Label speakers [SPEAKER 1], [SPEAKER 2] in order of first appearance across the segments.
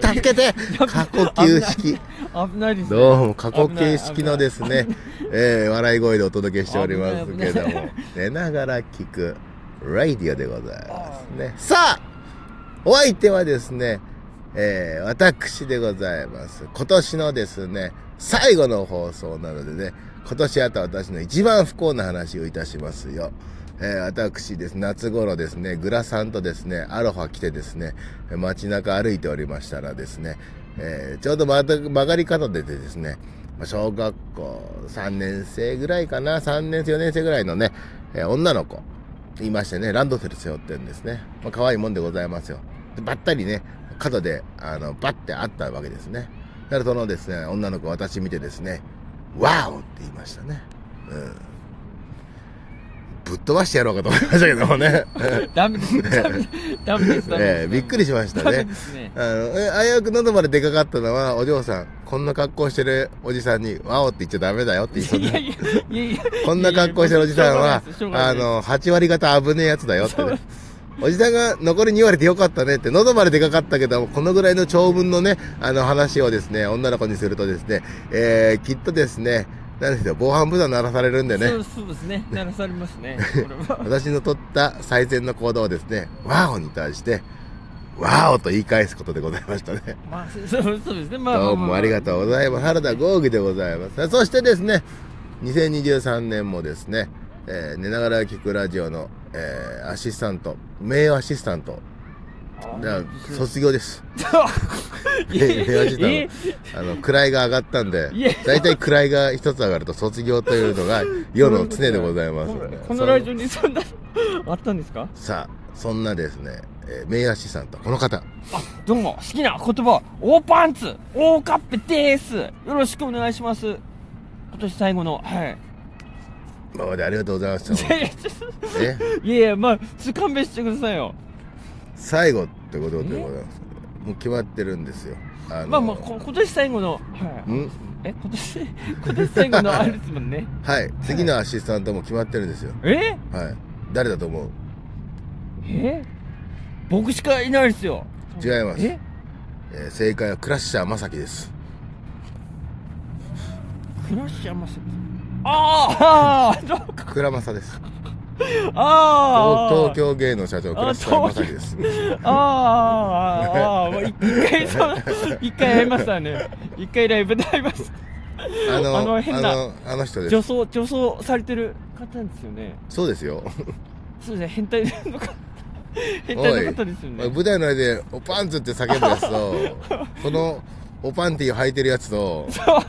[SPEAKER 1] 助けて過呼吸式。
[SPEAKER 2] 危ないですね。
[SPEAKER 1] どうも過呼吸式のですね、えー、笑い声でお届けしておりますけども、寝ながら聞く、ラディオでございますね。さあお相手はですね、えー、私でございます。今年のですね、最後の放送なのでね、今年あった私の一番不幸な話をいたしますよ。えー、私です、夏頃ですね、グラさんとですね、アロハ来てですね、街中歩いておりましたらですね、えーちょうどまた曲がり角でですね、小学校3年生ぐらいかな、3年生、4年生ぐらいのね、えー女の子、いましてね、ランドセル背負ってるんですね。まあ、可愛いもんでございますよ。でばったりね、角で、あの、バッて会ったわけですね。だからそのですね、女の子私見てですね、ワオって言いましたね。うん。ぶっ飛ばしてやろうかと思いましたけどもね。
[SPEAKER 2] ダメです。ダメです。
[SPEAKER 1] ええびっくりしましたね。
[SPEAKER 2] ね。
[SPEAKER 1] あの、え、危うく喉まで出かかったのは、お嬢さん、こんな格好してるおじさんに、ワオって言っちゃダメだよって言い。
[SPEAKER 2] いやいやいやいや。
[SPEAKER 1] こんな格好してるおじさんは、あの、8割方危ねえやつだよってね。おじさんが残り2割でよかったねって、喉まで出かかったけども、このぐらいの長文のね、あの話をですね、女の子にするとですね、えー、きっとですね、なんですよ、防犯ブザー鳴らされるんでね
[SPEAKER 2] そ、うそうですね。鳴らされますね。
[SPEAKER 1] 私の取った最善の行動をですね、ワオに対して、ワオと言い返すことでございましたね。
[SPEAKER 2] まあ、そうそうですね。まあ、
[SPEAKER 1] どうもありがとうございます。原田豪義でございます。そしてですね、2023年もですね、えー寝ながら聞くラジオの、えーアシスタント、名誉アシスタント、じゃあ卒業です。
[SPEAKER 2] いや
[SPEAKER 1] 名誉ア。あの、位が上がったんで大体位が一つ上がると卒業というのが世の常でございます。
[SPEAKER 2] このラジオにそんな、あったんですか？
[SPEAKER 1] さあ、そんなですね、えー名誉アシスタント、この方。
[SPEAKER 2] あ、どうも、好きな言葉、大パンツ、大カッペです。よろしくお願いします。今年最後の、はい。
[SPEAKER 1] 今までありがとうございました。え？
[SPEAKER 2] いやいや、まあ、勘弁してくださいよ。
[SPEAKER 1] 最後ってことでございます。もう決まってるんですよ。あの
[SPEAKER 2] まあまあ、こ今年最後の、はい。
[SPEAKER 1] ん？
[SPEAKER 2] え、今年、今年最後のあれですもんね。
[SPEAKER 1] はい。次のアシスタントも決まってるんですよ。
[SPEAKER 2] え？
[SPEAKER 1] はい。誰だと思う？
[SPEAKER 2] え？僕しかいないですよ。
[SPEAKER 1] 違います
[SPEAKER 2] え？
[SPEAKER 1] えー正解はクラッシャーまさきです。
[SPEAKER 2] クラッシャーマスあーあー、そうか。
[SPEAKER 1] クラマサです。
[SPEAKER 2] ああ。
[SPEAKER 1] 東京芸能社長クラッシャーまさきです。
[SPEAKER 2] ああ、ああ、一回、そう、一回会いましたね。一回ライブで会いました。
[SPEAKER 1] あの、
[SPEAKER 2] あの変な
[SPEAKER 1] あの、人です
[SPEAKER 2] 女。装、女装されてる方ですよね。
[SPEAKER 1] そうですよ。
[SPEAKER 2] そうですね、変態の方。変態の方ですよね。
[SPEAKER 1] 舞台の上で、おパンツって叫ぶやつと、その、おパンティを履いてるやつと、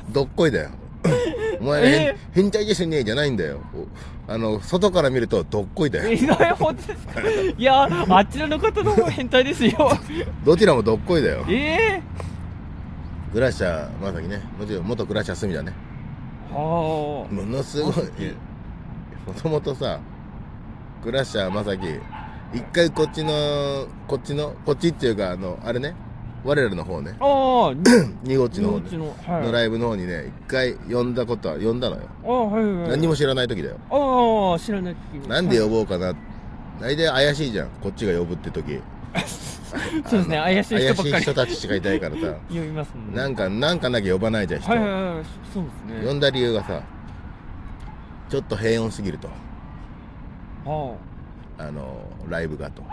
[SPEAKER 1] どっこいだよ。お前、
[SPEAKER 2] え？
[SPEAKER 1] 変変態ですね、じゃないんだよ。おあの、外から見ると、どっこいだよ。
[SPEAKER 2] 意外本当ですか？いや、あちらの方の方が変態ですよ。
[SPEAKER 1] どちらもどっこいだよ。
[SPEAKER 2] え？え
[SPEAKER 1] グラッシャーまさきね。もちろん元グラッシャーすみだね。
[SPEAKER 2] は
[SPEAKER 1] ものすごいもともとさグラッシャーまさき一回こっちのこっちのこっちっていうかあのあれね我らの方ね
[SPEAKER 2] あ。ああ、
[SPEAKER 1] 二号地の方ね
[SPEAKER 2] 日の、はい。
[SPEAKER 1] のライブの方にね一回呼んだことは呼んだのよ
[SPEAKER 2] ああ、はいはいはい。
[SPEAKER 1] 何にも知らない時だよ
[SPEAKER 2] ああ、知らない時に
[SPEAKER 1] なんで呼ぼうかな大体怪しいじゃんこっちが呼ぶって時
[SPEAKER 2] そうですね、怪しい人ばっかり。
[SPEAKER 1] 怪しい人たちしかいないからさ
[SPEAKER 2] 呼びますもんね。
[SPEAKER 1] なんかなんかなきゃ呼ばないじゃん人、
[SPEAKER 2] はいはいはい、そうですね。
[SPEAKER 1] 呼んだ理由がさちょっと平穏すぎると
[SPEAKER 2] は
[SPEAKER 1] あのライブがと。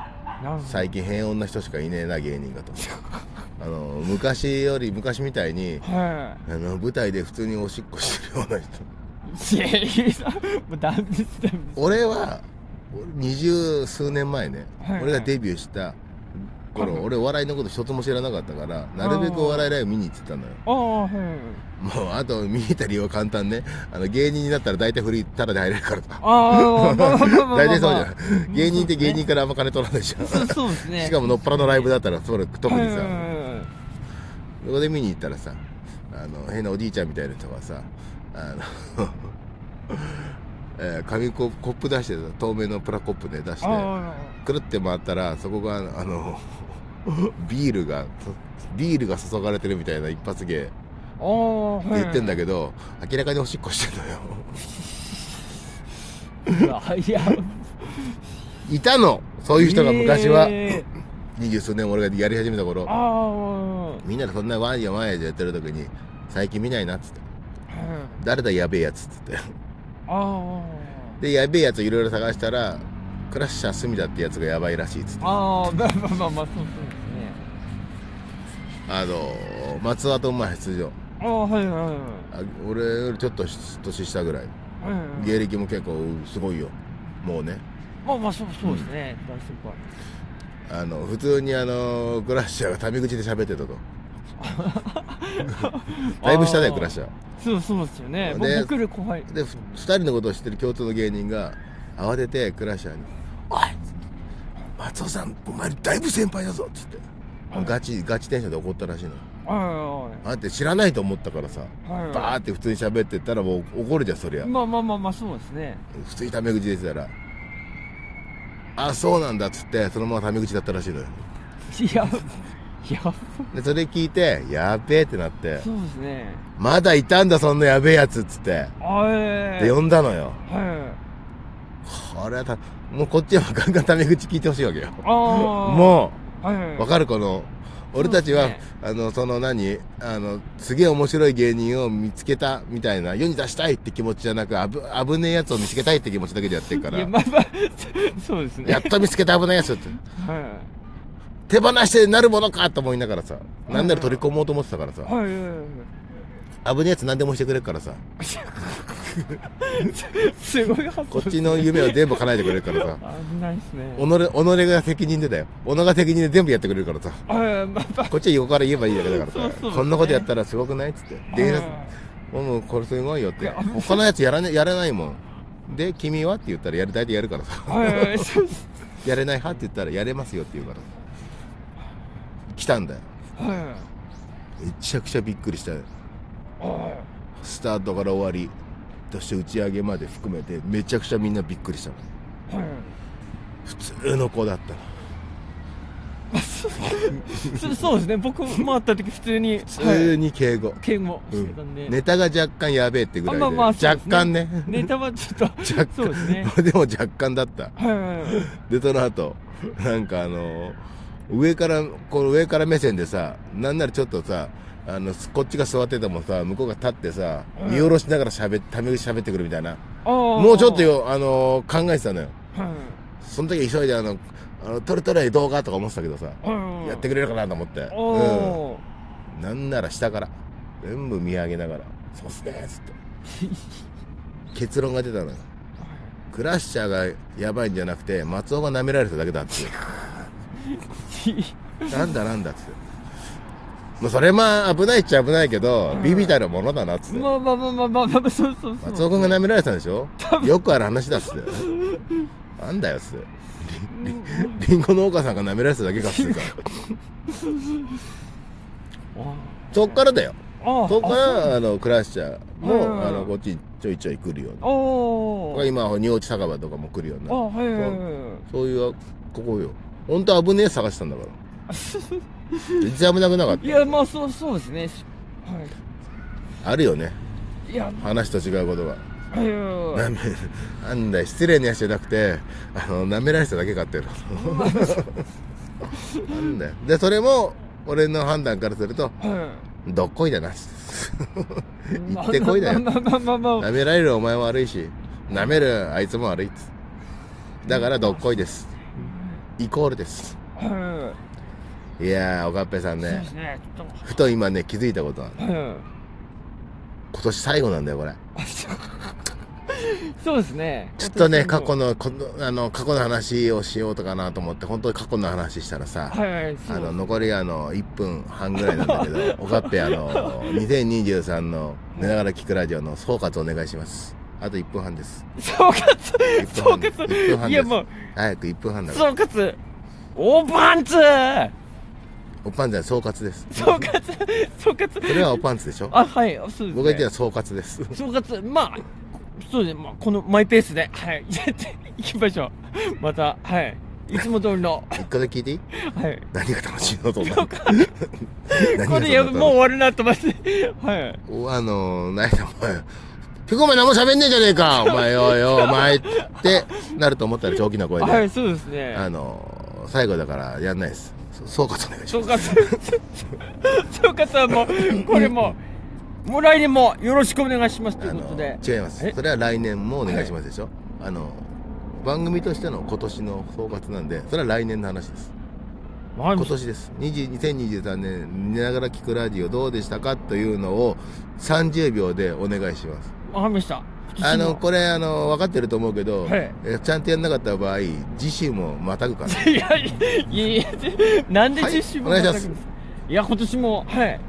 [SPEAKER 1] 最近平穏な人しかいねえな芸人がと あの昔より昔みたいに
[SPEAKER 2] は
[SPEAKER 1] あの舞台で普通におしっこしてるような人。
[SPEAKER 2] い。いやいや、もうダメです、ダメです。
[SPEAKER 1] 俺は二十数年前ね、
[SPEAKER 2] はいはい。
[SPEAKER 1] 俺がデビューした頃、
[SPEAKER 2] はい
[SPEAKER 1] 俺お笑いのこと一つも知らなかったからなるべくお笑いライブ見に行ってたのよ。
[SPEAKER 2] ああ、はいはい。
[SPEAKER 1] もうあと見に行った理由は簡単ね。あの芸人になったら大体フリータダで入れるからさ
[SPEAKER 2] ああ、まあ。
[SPEAKER 1] 大体そうじゃん。芸人って芸人からあんま金取らないじゃん。
[SPEAKER 2] そうですね。
[SPEAKER 1] しかものっぱらのライブだったらそれ特にさ、そこで見に行ったらさあの変なおじいちゃんみたいな人がさあの、えー紙ココップ出してさ透明のプラコップで出して。
[SPEAKER 2] あ
[SPEAKER 1] くるって回ったらそこがあの ビールがビールが注がれてるみたいな一発芸。って。言ってんだけど、明らかにおしっこしてんのよ。
[SPEAKER 2] ど。いや、
[SPEAKER 1] いたのそういう人が昔は、
[SPEAKER 2] え
[SPEAKER 1] 二十数年俺がやり始めた頃。
[SPEAKER 2] あ
[SPEAKER 1] みんなでそんなワンやワンやでやってる時に最近見ないなっつって
[SPEAKER 2] あはい
[SPEAKER 1] 誰だやべえやつっつって
[SPEAKER 2] あ
[SPEAKER 1] でやべえやついろいろ探したらクラッシャー隅田ってやつがやばいらしいっつって。
[SPEAKER 2] あああまあまあまあまあそうそうですね。
[SPEAKER 1] あの松尾とお前出場。
[SPEAKER 2] ああはいはいはい。
[SPEAKER 1] あ俺よりちょっと年下ぐらい。
[SPEAKER 2] はいはい
[SPEAKER 1] 芸歴も結構すごいよ。もうね。
[SPEAKER 2] まあまあそうそうですね。大先輩。
[SPEAKER 1] あの普通にあのクラッシャーがタメ口で喋ってたと だいぶ下だよクラッシャー。
[SPEAKER 2] そうそうですよね。
[SPEAKER 1] で
[SPEAKER 2] 僕より後輩
[SPEAKER 1] でふ二人のことを知ってる共通の芸人が慌ててクラッシャーに「おい松尾さんお前だいぶ先輩だぞ」っつってガチガチテンションで怒ったらしいの
[SPEAKER 2] は
[SPEAKER 1] あんた知らないと思ったからさ
[SPEAKER 2] いはいはい。
[SPEAKER 1] バーって普通に喋ってったらもう怒るじゃんそりゃ。
[SPEAKER 2] まあまあまあまあそうですね。
[SPEAKER 1] 普通にタメ口で言ってたら「あそうなんだ」っつってそのままタメ口だったらしいのよ。
[SPEAKER 2] いやいや
[SPEAKER 1] でそれ聞いてやべえってなって。
[SPEAKER 2] そうですね。
[SPEAKER 1] まだいたんだそんなやべえやつっつって。
[SPEAKER 2] あえ
[SPEAKER 1] で呼んだのよ。
[SPEAKER 2] は
[SPEAKER 1] これはたもうこっちはガンガンタメ口聞いてほしいわけよ。
[SPEAKER 2] いああ
[SPEAKER 1] も
[SPEAKER 2] うはいはいう
[SPEAKER 1] わかる？この俺たちは、
[SPEAKER 2] ね。
[SPEAKER 1] あのその何あのすげえ面白い芸人を見つけたみたいな世に出したいって気持ちじゃなくあぶ危ねえやつを見つけたいって気持ちだけでやってるか
[SPEAKER 2] い
[SPEAKER 1] ら
[SPEAKER 2] やまあまあそうですね。
[SPEAKER 1] やっと見つけた危ないやつって。
[SPEAKER 2] はい
[SPEAKER 1] 手放してなるものかと思いながらさなんなら取り込もうと思ってたからさ
[SPEAKER 2] はいはいはい。はい
[SPEAKER 1] 危ねえやつ何でもしてくれるからさ。
[SPEAKER 2] すごい発想
[SPEAKER 1] こっちの夢を全部叶えてくれるからさ。
[SPEAKER 2] 危ないですね。
[SPEAKER 1] 己己が責任でだよ。己が責任で全部やってくれるからさ。こっちは横から言えばいいだけだからさ。
[SPEAKER 2] そうそう
[SPEAKER 1] こんなことやったらすごくないっつって。電車もうこれすごいよって。他のやつやら,、ね、やらないもん。で君はって言ったらやる大体やるからさ。やれない派って言ったらやれますよって言うから来たんだよ。
[SPEAKER 2] はい。はい
[SPEAKER 1] めちゃくちゃびっくりした。スタートから終わりそして打ち上げまで含めてめちゃくちゃみんなびっくりしたの。
[SPEAKER 2] いはい。
[SPEAKER 1] 普通の子だったの。
[SPEAKER 2] そそうですね。僕回った時普通に
[SPEAKER 1] 普通に敬語、
[SPEAKER 2] 敬語
[SPEAKER 1] うん
[SPEAKER 2] してたんで、
[SPEAKER 1] ネタが若干やべえってぐらいで、
[SPEAKER 2] あまあまあそう
[SPEAKER 1] 若干ね。
[SPEAKER 2] ネタはちょっと
[SPEAKER 1] 若干。
[SPEAKER 2] そうですね。
[SPEAKER 1] でも若干だった。
[SPEAKER 2] はいはいはい。
[SPEAKER 1] でその後なんかあの上からこの上から目線でさなんならちょっとさあのこっちが座っててもさ向こうが立ってさ
[SPEAKER 2] うん。
[SPEAKER 1] 見下ろしながらしゃべタメ口喋ってくるみたいな。もうちょっとよあの考えてたのよ。
[SPEAKER 2] はい
[SPEAKER 1] その時急いであのあの撮れ撮れ動画とか思ってたけどさやってくれるかなと思って。
[SPEAKER 2] お
[SPEAKER 1] うん。なんなら下から全部見上げながら「そうっすね」っつって。結論が出たのよ。クラッシャーがやばいんじゃなくて松尾が舐められただけだって
[SPEAKER 2] ー
[SPEAKER 1] なんだなんだっつって。まあ、それまあ危ないっちゃ危ないけど、
[SPEAKER 2] うん
[SPEAKER 1] ビビたるものだなっつって。
[SPEAKER 2] まあまあまあまあまあまあそうそうそう
[SPEAKER 1] 松尾君が舐められてたんでしょ？よくある話だっつって。なんだよっつって。リンゴ農家さんが舐められてただけかっつってさ。そっからだよ。そっか
[SPEAKER 2] あ
[SPEAKER 1] ら、あの、クラッシャーも、
[SPEAKER 2] うん
[SPEAKER 1] あの、こっちちょいちょい来るように。今、仁王地酒場とかも来るように
[SPEAKER 2] あ
[SPEAKER 1] な。
[SPEAKER 2] はいはいはい
[SPEAKER 1] そういう、ここよ。本当危ねえ探したんだから。全然危なくなかった。
[SPEAKER 2] いやまあそうそうですねは
[SPEAKER 1] あるよね。
[SPEAKER 2] いいや
[SPEAKER 1] 話と違うことが。
[SPEAKER 2] はいはいはい
[SPEAKER 1] なめ、なんだよ、失礼なやつじゃなくて、あの、舐められてただけかっていうの。なんだよ。で、それも、俺の判断からすると、
[SPEAKER 2] は
[SPEAKER 1] どっこいだな行ってこいだよ。
[SPEAKER 2] まあまあまあまあまあ
[SPEAKER 1] 舐められるお前も悪いし、舐めるあいつも悪いっつ。だから、どっこいです。イコールです。
[SPEAKER 2] はいはい
[SPEAKER 1] やー、おかっぺさんね
[SPEAKER 2] ね
[SPEAKER 1] ふと今ね、気づいたことは、
[SPEAKER 2] とはいはい
[SPEAKER 1] 今年最後なんだよ、これ。
[SPEAKER 2] そうですね
[SPEAKER 1] ちょっとね、過去の、この、あの、過去の話をしようとかなと思って、本当に過去の話したらさ、
[SPEAKER 2] はいはい
[SPEAKER 1] あの、残りあの、1分半ぐらいなんだけど、おかっぺあの、2023の寝ながら聞くラジオの総括お願いします。あと1分半です。
[SPEAKER 2] 総括
[SPEAKER 1] 1
[SPEAKER 2] 総
[SPEAKER 1] 分半です。1分半です。
[SPEAKER 2] 括いやもう
[SPEAKER 1] 早く1分半だから。
[SPEAKER 2] 総括。おパンツ。
[SPEAKER 1] おパンツは総括です。
[SPEAKER 2] 総括。総括。
[SPEAKER 1] それはおパンツでしょ？
[SPEAKER 2] あはいそうですね。
[SPEAKER 1] 僕が言ってた総括です。
[SPEAKER 2] 総括。まあそうですね、まあ、このマイペースで。はい。やっていきましょう。またはい。いつも通りの。
[SPEAKER 1] 一個だけ聞いていい？
[SPEAKER 2] はい。
[SPEAKER 1] 何が楽しいのと思って。何
[SPEAKER 2] これやもう終わるなと思って。はい。
[SPEAKER 1] おあのー、何だお前。ピコお前何も喋んねえじゃねえか。お前よよお前ってなると思ったら大きな声で。
[SPEAKER 2] はいそうですね。
[SPEAKER 1] あのー、最後だからやんないです。総括お願いし
[SPEAKER 2] 総
[SPEAKER 1] ます。
[SPEAKER 2] 括。総括はもうこれももう来年もよろしくお願いしますということで。
[SPEAKER 1] 違います。
[SPEAKER 2] え？
[SPEAKER 1] それは来年もお願いしますでしょ、あの番組としての今年の総括なんでそれは来年の話です。今年です。20 2023年寝ながら聞くラジオどうでしたかというのを30秒でお願いします。
[SPEAKER 2] わかりました
[SPEAKER 1] あのこれあの分かってると思うけど、
[SPEAKER 2] はい。
[SPEAKER 1] えちゃんとやんなかった場合次週もまたぐから
[SPEAKER 2] い。やいやいやなんで
[SPEAKER 1] はい
[SPEAKER 2] 実習も
[SPEAKER 1] ます。
[SPEAKER 2] 叩くんです。かいや今年もはい。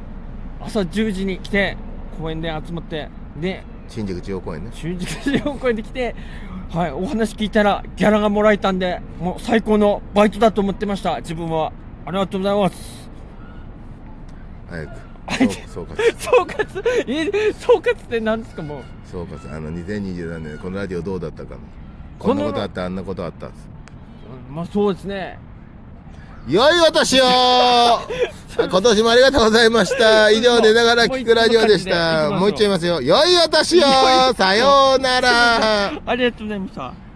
[SPEAKER 2] 朝10時に来て公園で集まってで
[SPEAKER 1] 新宿中央公園ね。
[SPEAKER 2] 新宿市を公園で来てはいお話聞いたらギャラがもらえたんでもう最高のバイトだと思ってました。自分は。ありがとうございます。
[SPEAKER 1] 早く。総括
[SPEAKER 2] 総括？え総括って何ですかもう？
[SPEAKER 1] 総括あの2023年このラジオどうだったかこんなことあったあんなことあった
[SPEAKER 2] うんまあそうですね。
[SPEAKER 1] 良いお年を。今年もありがとうございました。以上でながら聞くラジオでした。もう一丁言いますよ。良いお年をさようなら。
[SPEAKER 2] ありがとうございました